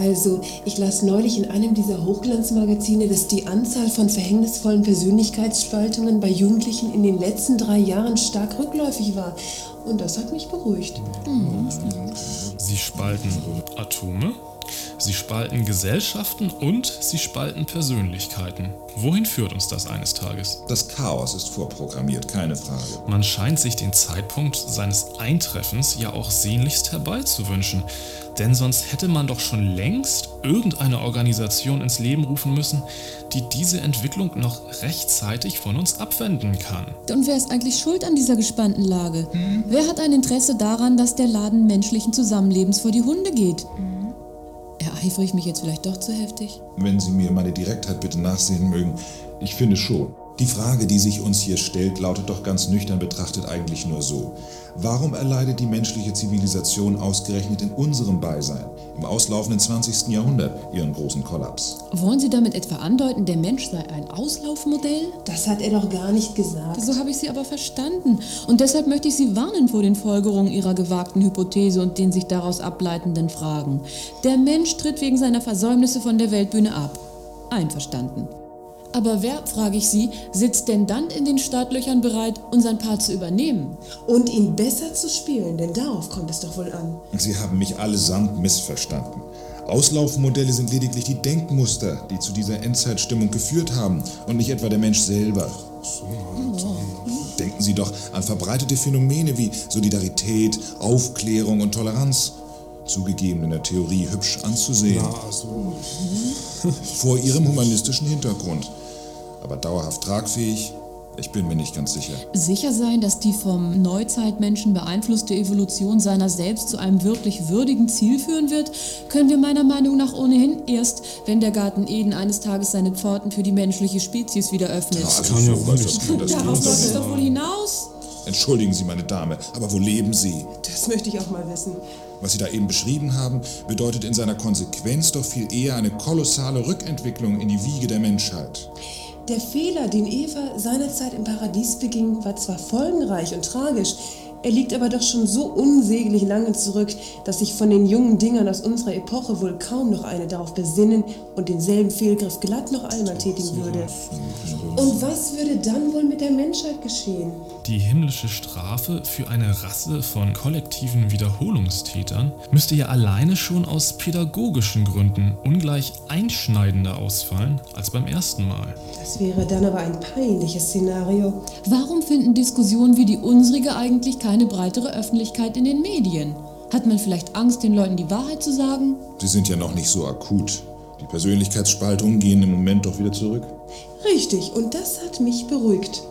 Also, ich las neulich in einem dieser Hochglanzmagazine, dass die Anzahl von verhängnisvollen Persönlichkeitsspaltungen bei Jugendlichen in den letzten drei Jahren stark rückläufig war. Und das hat mich beruhigt. Mhm. Sie spalten Atome, sie spalten Gesellschaften und sie spalten Persönlichkeiten. Wohin führt uns das eines Tages? Das Chaos ist vorprogrammiert, keine Frage. Man scheint sich den Zeitpunkt seines Eintreffens ja auch sehnlichst herbeizuwünschen. Denn sonst hätte man doch schon längst irgendeine Organisation ins Leben rufen müssen, die diese Entwicklung noch rechtzeitig von uns abwenden kann. Und wer ist eigentlich schuld an dieser gespannten Lage? Hm? Wer hat ein Interesse daran, dass der Laden menschlichen Zusammenlebens vor die Hunde geht? Hm? Ereifere ich mich jetzt vielleicht doch zu heftig? Wenn Sie mir meine Direktheit bitte nachsehen mögen, ich finde schon. Die Frage, die sich uns hier stellt, lautet doch ganz nüchtern betrachtet eigentlich nur so. Warum erleidet die menschliche Zivilisation ausgerechnet in unserem Beisein, im auslaufenden 20. Jahrhundert, ihren großen Kollaps? Wollen Sie damit etwa andeuten, der Mensch sei ein Auslaufmodell? Das hat er doch gar nicht gesagt. So habe ich Sie aber verstanden. Und deshalb möchte ich Sie warnen vor den Folgerungen Ihrer gewagten Hypothese und den sich daraus ableitenden Fragen. Der Mensch tritt wegen seiner Versäumnisse von der Weltbühne ab. Einverstanden. Aber wer, frage ich Sie, sitzt denn dann in den Startlöchern bereit, unseren Part zu übernehmen? Und ihn besser zu spielen, denn darauf kommt es doch wohl an. Sie haben mich allesamt missverstanden. Auslaufmodelle sind lediglich die Denkmuster, die zu dieser Endzeitstimmung geführt haben und nicht etwa der Mensch selber. Denken Sie doch an verbreitete Phänomene wie Solidarität, Aufklärung und Toleranz. Zugegeben in der Theorie hübsch anzusehen. Vor ihrem humanistischen Hintergrund aber dauerhaft tragfähig? Ich bin mir nicht ganz sicher. Sicher sein, dass die vom Neuzeitmenschen beeinflusste Evolution seiner selbst zu einem wirklich würdigen Ziel führen wird, können wir meiner Meinung nach ohnehin erst, wenn der Garten Eden eines Tages seine Pforten für die menschliche Spezies wieder öffnet. das kann ja wohl nicht. Darauf läuft es doch wohl hinaus. Entschuldigen Sie, meine Dame, aber wo leben Sie? Das möchte ich auch mal wissen. Was Sie da eben beschrieben haben, bedeutet in seiner Konsequenz doch viel eher eine kolossale Rückentwicklung in die Wiege der Menschheit. Der Fehler, den Eva seinerzeit im Paradies beging, war zwar folgenreich und tragisch, er liegt aber doch schon so unsäglich lange zurück, dass sich von den jungen Dingern aus unserer Epoche wohl kaum noch eine darauf besinnen und denselben Fehlgriff glatt noch einmal tätigen würde. Und was würde dann wohl mit der Menschheit geschehen? Die himmlische Strafe für eine Rasse von kollektiven Wiederholungstätern müsste ja alleine schon aus pädagogischen Gründen ungleich einschneidender ausfallen als beim ersten Mal. Das wäre dann aber ein peinliches Szenario. Warum finden Diskussionen wie die unsrige eigentlich keine breitere Öffentlichkeit in den Medien? Hat man vielleicht Angst, den Leuten die Wahrheit zu sagen? Sie sind ja noch nicht so akut. Die Persönlichkeitsspaltungen gehen im Moment doch wieder zurück. Richtig, und das hat mich beruhigt.